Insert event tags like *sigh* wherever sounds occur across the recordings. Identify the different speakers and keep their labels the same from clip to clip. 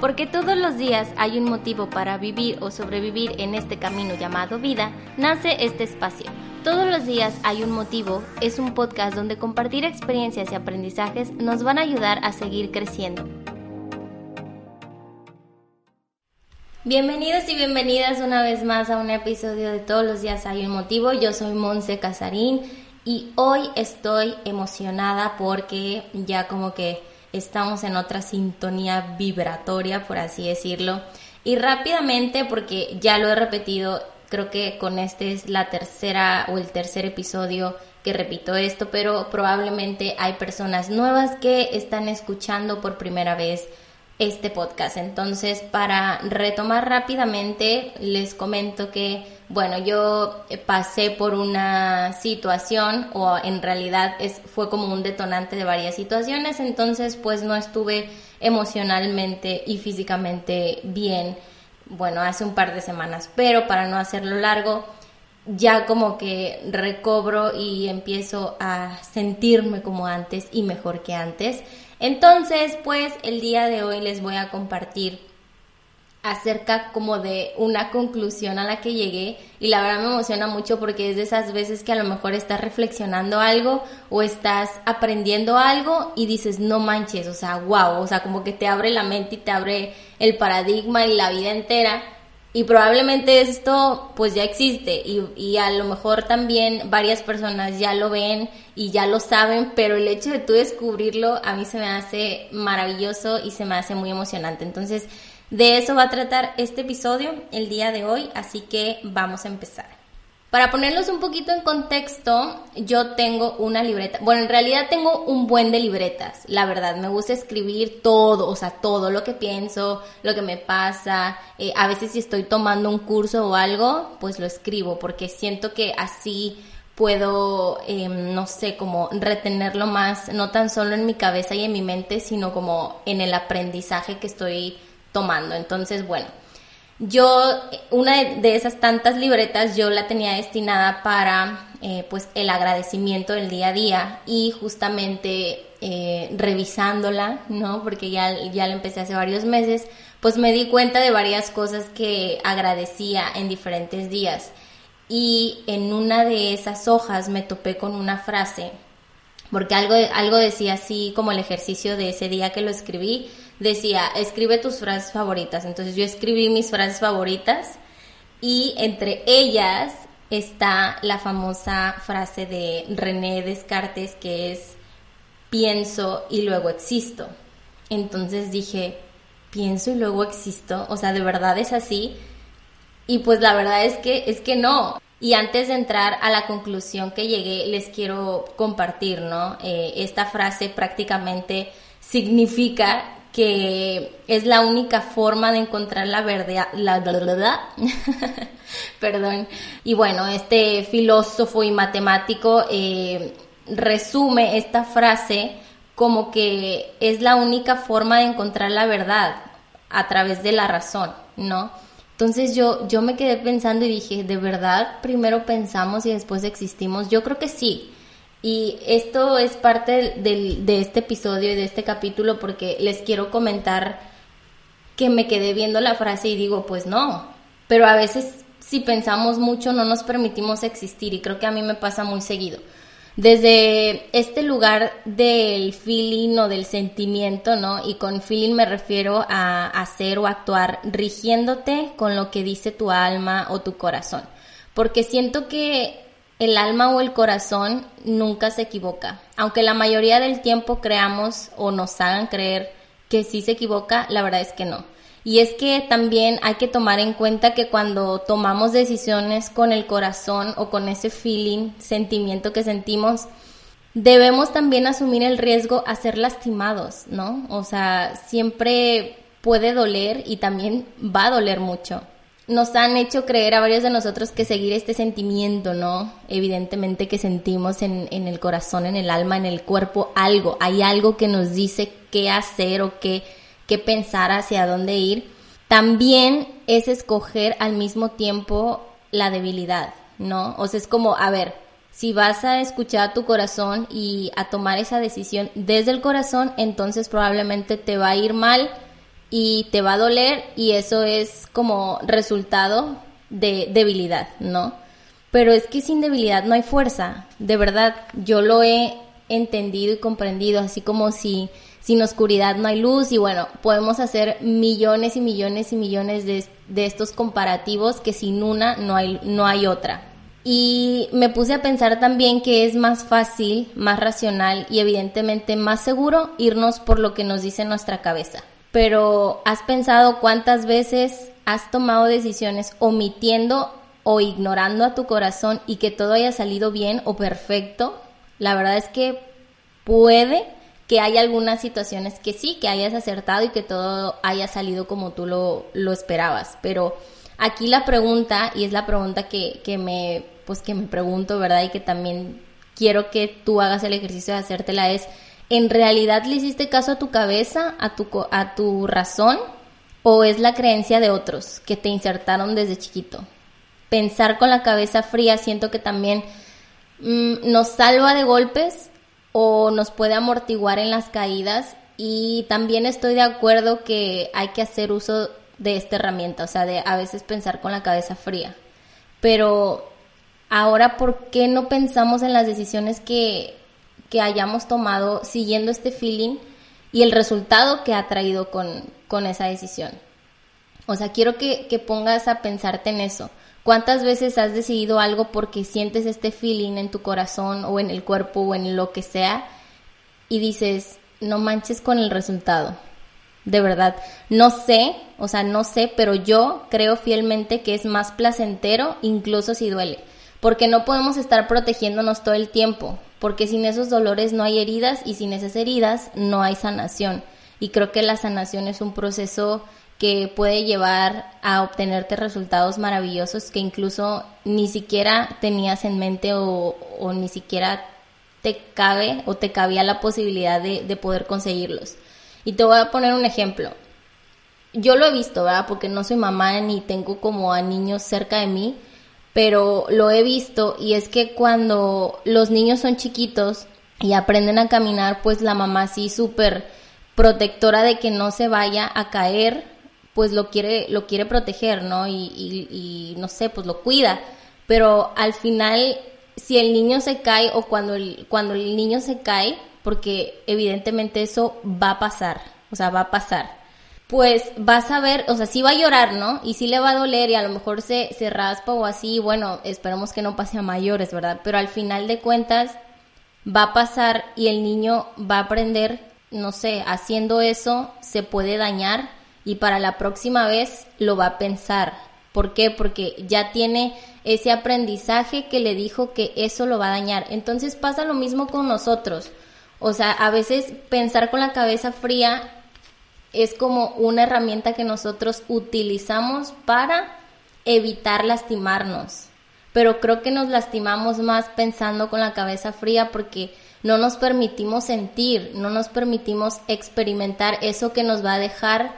Speaker 1: Porque todos los días hay un motivo para vivir o sobrevivir en este camino llamado vida, nace este espacio. Todos los días hay un motivo es un podcast donde compartir experiencias y aprendizajes nos van a ayudar a seguir creciendo. Bienvenidos y bienvenidas una vez más a un episodio de Todos los días hay un motivo. Yo soy Monse Casarín y hoy estoy emocionada porque ya como que estamos en otra sintonía vibratoria, por así decirlo. Y rápidamente, porque ya lo he repetido, creo que con este es la tercera o el tercer episodio que repito esto, pero probablemente hay personas nuevas que están escuchando por primera vez este podcast. Entonces, para retomar rápidamente, les comento que, bueno, yo pasé por una situación o en realidad es, fue como un detonante de varias situaciones, entonces pues no estuve emocionalmente y físicamente bien, bueno, hace un par de semanas, pero para no hacerlo largo, ya como que recobro y empiezo a sentirme como antes y mejor que antes. Entonces, pues el día de hoy les voy a compartir acerca como de una conclusión a la que llegué. Y la verdad me emociona mucho porque es de esas veces que a lo mejor estás reflexionando algo o estás aprendiendo algo y dices no manches, o sea, wow, o sea, como que te abre la mente y te abre el paradigma y la vida entera. Y probablemente esto pues ya existe y, y, a lo mejor también varias personas ya lo ven y ya lo saben, pero el hecho de tú descubrirlo a mí se me hace maravilloso y se me hace muy emocionante. Entonces, de eso va a tratar este episodio el día de hoy, así que vamos a empezar. Para ponerlos un poquito en contexto, yo tengo una libreta. Bueno, en realidad tengo un buen de libretas, la verdad. Me gusta escribir todo, o sea, todo lo que pienso, lo que me pasa. Eh, a veces si estoy tomando un curso o algo, pues lo escribo, porque siento que así puedo, em, no sé, como retenerlo más, no tan solo en mi cabeza y en mi mente, sino como en el aprendizaje que estoy tomando. Entonces, bueno yo, una de esas tantas libretas, yo la tenía destinada para, eh, pues, el agradecimiento del día a día y justamente eh, revisándola, ¿no? Porque ya, ya la empecé hace varios meses, pues me di cuenta de varias cosas que agradecía en diferentes días. Y en una de esas hojas me topé con una frase, porque algo, algo decía así como el ejercicio de ese día que lo escribí, decía, escribe tus frases favoritas. Entonces yo escribí mis frases favoritas y entre ellas está la famosa frase de René Descartes que es pienso y luego existo. Entonces dije, pienso y luego existo, o sea, de verdad es así. Y pues la verdad es que es que no. Y antes de entrar a la conclusión que llegué, les quiero compartir, ¿no? Eh, esta frase prácticamente significa que es la única forma de encontrar la verdad, la verdad, *laughs* perdón, y bueno, este filósofo y matemático eh, resume esta frase como que es la única forma de encontrar la verdad a través de la razón, ¿no? Entonces yo, yo me quedé pensando y dije, ¿de verdad primero pensamos y después existimos? Yo creo que sí, y esto es parte de este episodio y de este capítulo porque les quiero comentar que me quedé viendo la frase y digo, pues no, pero a veces si pensamos mucho no nos permitimos existir y creo que a mí me pasa muy seguido. Desde este lugar del feeling o del sentimiento, ¿no? Y con feeling me refiero a hacer o actuar rigiéndote con lo que dice tu alma o tu corazón. Porque siento que el alma o el corazón nunca se equivoca. Aunque la mayoría del tiempo creamos o nos hagan creer que sí se equivoca, la verdad es que no. Y es que también hay que tomar en cuenta que cuando tomamos decisiones con el corazón o con ese feeling, sentimiento que sentimos, debemos también asumir el riesgo a ser lastimados, ¿no? O sea, siempre puede doler y también va a doler mucho nos han hecho creer a varios de nosotros que seguir este sentimiento, ¿no? Evidentemente que sentimos en, en, el corazón, en el alma, en el cuerpo, algo. Hay algo que nos dice qué hacer o qué, qué pensar, hacia dónde ir. También es escoger al mismo tiempo la debilidad, ¿no? O sea, es como, a ver, Si vas a escuchar a tu corazón y a tomar esa decisión desde el corazón, entonces probablemente te va a ir mal y te va a doler y eso es como resultado de debilidad, ¿no? Pero es que sin debilidad no hay fuerza, de verdad, yo lo he entendido y comprendido, así como si sin oscuridad no hay luz y bueno, podemos hacer millones y millones y millones de, de estos comparativos que sin una no hay, no hay otra. Y me puse a pensar también que es más fácil, más racional y evidentemente más seguro irnos por lo que nos dice nuestra cabeza. Pero ¿has pensado cuántas veces has tomado decisiones omitiendo o ignorando a tu corazón y que todo haya salido bien o perfecto? La verdad es que puede que haya algunas situaciones que sí, que hayas acertado y que todo haya salido como tú lo, lo esperabas, pero aquí la pregunta, y es la pregunta que, que, me, pues que me pregunto, ¿verdad? Y que también quiero que tú hagas el ejercicio de hacértela es, ¿en realidad le hiciste caso a tu cabeza, a tu, a tu razón? ¿O es la creencia de otros que te insertaron desde chiquito? Pensar con la cabeza fría siento que también mm, nos salva de golpes o nos puede amortiguar en las caídas y también estoy de acuerdo que hay que hacer uso de esta herramienta, o sea, de a veces pensar con la cabeza fría. Pero ahora, ¿por qué no pensamos en las decisiones que, que hayamos tomado siguiendo este feeling y el resultado que ha traído con, con esa decisión? O sea, quiero que, que pongas a pensarte en eso. ¿Cuántas veces has decidido algo porque sientes este feeling en tu corazón o en el cuerpo o en lo que sea y dices, no manches con el resultado? De verdad, no sé, o sea, no sé, pero yo creo fielmente que es más placentero incluso si duele, porque no podemos estar protegiéndonos todo el tiempo, porque sin esos dolores no hay heridas y sin esas heridas no hay sanación. Y creo que la sanación es un proceso que puede llevar a obtenerte resultados maravillosos que incluso ni siquiera tenías en mente o, ni siquiera te cabe o te cabía la posibilidad de, de, poder conseguirlos. Y te voy a poner un ejemplo. Yo lo he visto, ¿verdad? Porque no soy mamá ni tengo como a niños cerca de mí, pero lo he visto y es que cuando los niños son chiquitos y aprenden a caminar, pues la mamá sí súper protectora de que no se vaya a caer pues lo quiere, lo quiere proteger, ¿no? Y, no sé, pues lo cuida. Pero al final, si el niño se cae o cuando el, cuando el niño se cae, porque evidentemente eso va a pasar, o sea, va a pasar. Pues vas a ver, o sea, sí va a llorar, ¿no? Y sí le va a doler y a lo mejor se, se raspa o así, bueno, esperemos que no pase a mayores, ¿verdad? Pero al final de cuentas va a pasar y el niño va a aprender, no sé, haciendo eso se puede dañar y para la próxima vez lo va a pensar. ¿Por qué? Porque ya tiene ese aprendizaje que le dijo que eso lo va a dañar. Entonces pasa lo mismo con nosotros. O sea, a veces pensar con la cabeza fría es como una herramienta que nosotros utilizamos para evitar lastimarnos. Pero creo que nos lastimamos más pensando con la cabeza fría porque no nos permitimos sentir, no nos permitimos experimentar eso que nos va a dejar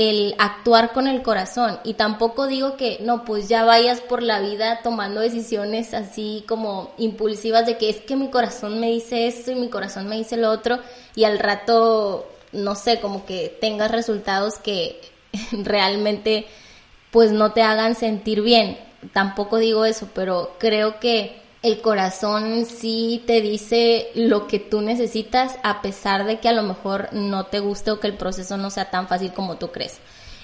Speaker 1: el actuar con el corazón y tampoco digo que no, pues ya vayas por la vida tomando decisiones así como impulsivas de que es que mi corazón me dice esto y mi corazón me dice lo otro y al rato no sé, como que tengas resultados que *laughs* realmente pues no te hagan sentir bien. Tampoco digo eso, pero creo que el corazón sí te dice lo que tú necesitas a pesar de que a lo mejor no te guste o que el proceso no sea tan fácil como tú crees.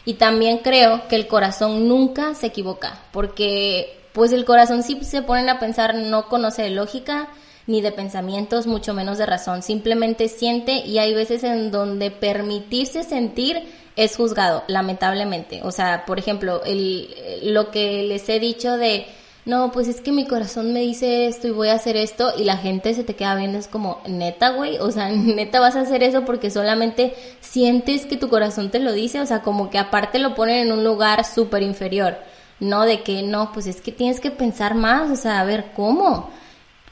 Speaker 1: Y también creo que el corazón nunca se equivoca, porque pues el corazón sí se ponen a pensar no conoce de lógica ni de pensamientos, mucho menos de razón, simplemente siente y hay veces en donde permitirse sentir es juzgado, lamentablemente. O sea, por ejemplo, el, lo que les he dicho de no, pues es que mi corazón me dice esto y voy a hacer esto y la gente se te queda viendo, es como, neta, güey, o sea, *laughs* neta vas a hacer eso porque solamente sientes que tu corazón te lo dice, o sea, como que aparte lo ponen en un lugar súper inferior, no de que no, pues es que tienes que pensar más, o sea, a ver, ¿cómo?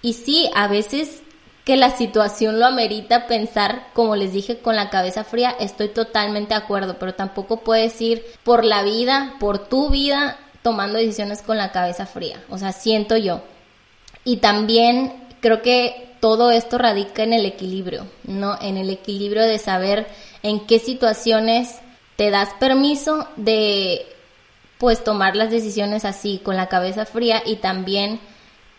Speaker 1: Y sí, a veces que la situación lo amerita pensar, como les dije, con la cabeza fría, estoy totalmente de acuerdo, pero tampoco puedes ir por la vida, por tu vida, tomando decisiones con la cabeza fría, o sea, siento yo. Y también creo que todo esto radica en el equilibrio, ¿no? En el equilibrio de saber en qué situaciones te das permiso de pues tomar las decisiones así con la cabeza fría y también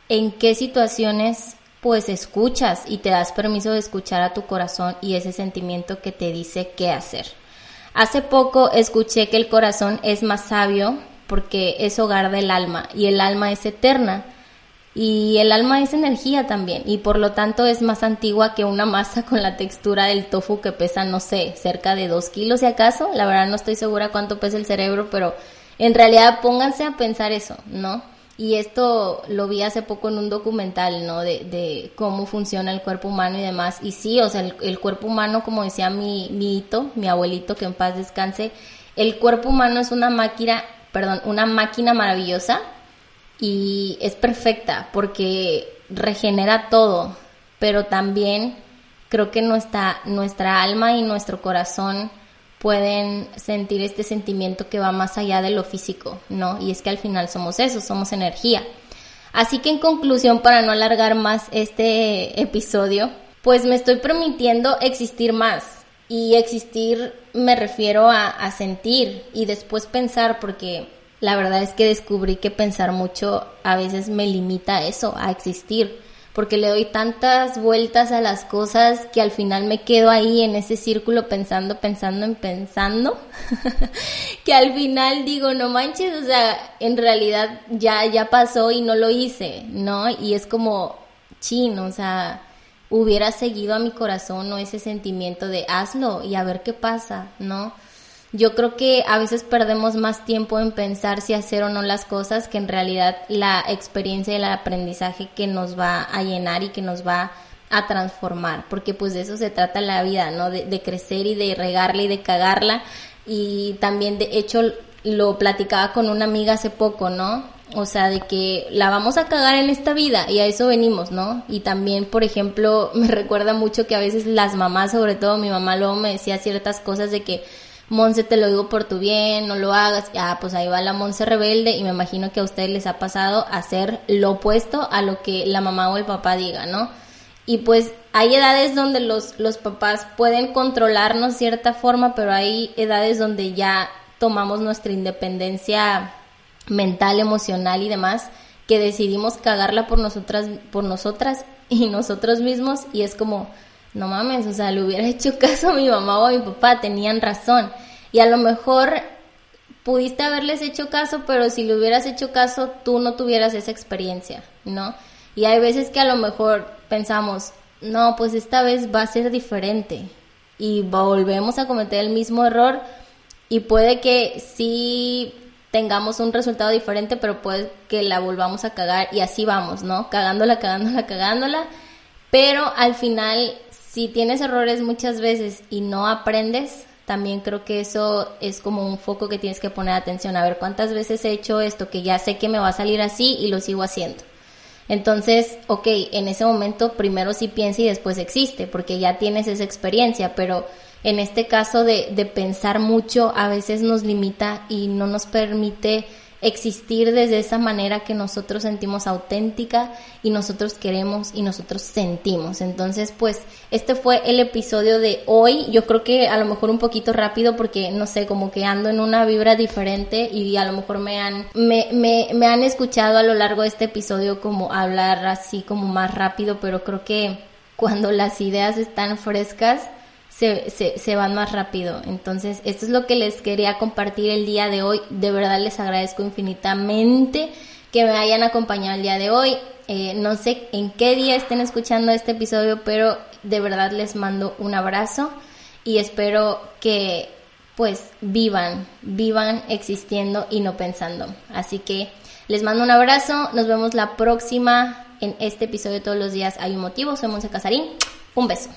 Speaker 1: en qué situaciones pues escuchas y te das permiso de escuchar a tu corazón y ese sentimiento que te dice qué hacer. Hace poco escuché que el corazón es más sabio porque es hogar del alma y el alma es eterna y el alma es energía también y por lo tanto es más antigua que una masa con la textura del tofu que pesa, no sé, cerca de dos kilos si acaso. La verdad no estoy segura cuánto pesa el cerebro, pero en realidad pónganse a pensar eso, ¿no? Y esto lo vi hace poco en un documental, ¿no? De, cómo funciona el cuerpo humano y demás. Y sí, o sea, el, cuerpo humano, como decía mi, mi hito, mi abuelito, que en paz descanse, el cuerpo humano es una máquina, perdón, una máquina maravillosa y es perfecta porque regenera todo, pero también creo que nuestra, alma y nuestro corazón pueden sentir este sentimiento que va más allá de lo físico, ¿no? Y es que al final somos eso, somos energía. Así que en conclusión, para no alargar más este episodio, pues me estoy permitiendo existir más. Y existir me refiero a, a sentir y después pensar, porque la verdad es que descubrí que pensar mucho a veces me limita a eso, a existir porque le doy tantas vueltas a las cosas que al final me quedo ahí en ese círculo pensando, pensando en pensando, *laughs* que al final digo, no manches, o sea, en realidad ya, ya pasó y no lo hice, ¿no? Y es como, chino, o sea, hubiera seguido a mi corazón o ese sentimiento de hazlo y a ver qué pasa, ¿no? yo creo que a veces perdemos más tiempo en pensar si hacer o no las cosas que en realidad la experiencia y el aprendizaje que nos va a llenar y que nos va a transformar, porque pues de eso se trata la vida, ¿no? De, crecer y de regarla y de cagarla. Y también de hecho lo platicaba con una amiga hace poco, ¿no? O sea, de que la vamos a cagar en esta vida y a eso venimos, ¿no? Y también, por ejemplo, *laughs* me recuerda mucho que a veces las mamás, sobre todo mi mamá luego me decía ciertas cosas de que Monse te lo digo por tu bien, no lo hagas, ya pues ahí va la Monse rebelde y me imagino que a ustedes les ha pasado hacer lo opuesto a lo que la mamá o el papá diga, ¿no? Y pues hay edades donde los, los papás pueden controlarnos cierta forma, pero hay edades donde ya tomamos nuestra independencia mental, emocional y demás, que decidimos cagarla por nosotras, por nosotras y *laughs* nosotros mismos y es como, no mames, o sea, le hubiera *laughs* hecho caso a mi mamá o a mi papá, tenían razón. Y a lo mejor pudiste haberles hecho caso, pero si le hubieras hecho caso, tú no tuvieras esa experiencia, ¿no? Y hay veces que a lo mejor pensamos, no, pues esta vez va a ser diferente. Y volvemos a cometer el mismo error y puede que sí tengamos un resultado diferente, pero puede que la volvamos a cagar y así vamos, ¿no? Cagándola, cagándola, *laughs* cagándola. Pero al final si tienes errores muchas veces y no aprendes, también creo que eso es como un foco que tienes que poner atención. A ver, ¿cuántas veces he hecho esto que ya sé que me va a salir así y lo sigo haciendo? Entonces, ok, en ese momento primero sí piensa y después existe, porque ya tienes esa experiencia, pero en este caso de, de pensar mucho a veces nos limita y no nos permite existir desde esa manera que nosotros sentimos auténtica y nosotros queremos y nosotros sentimos. Entonces, pues este fue el episodio de hoy. Yo creo que a lo mejor un poquito rápido porque no sé, como que ando en una vibra diferente y a lo mejor me han me, me, me han escuchado a lo largo de este episodio como hablar así como más rápido, pero creo que cuando las ideas están frescas se, se, van más rápido. Entonces, esto es lo que les quería compartir el día de hoy. De verdad les agradezco infinitamente que me hayan acompañado el día de hoy. Eh, no sé en qué día estén escuchando este episodio, pero de verdad les mando un abrazo y espero que pues vivan, vivan existiendo y no pensando. Así que les mando un abrazo, nos vemos la próxima en este episodio todos los días hay un motivo, soy Monse Casarín, un beso.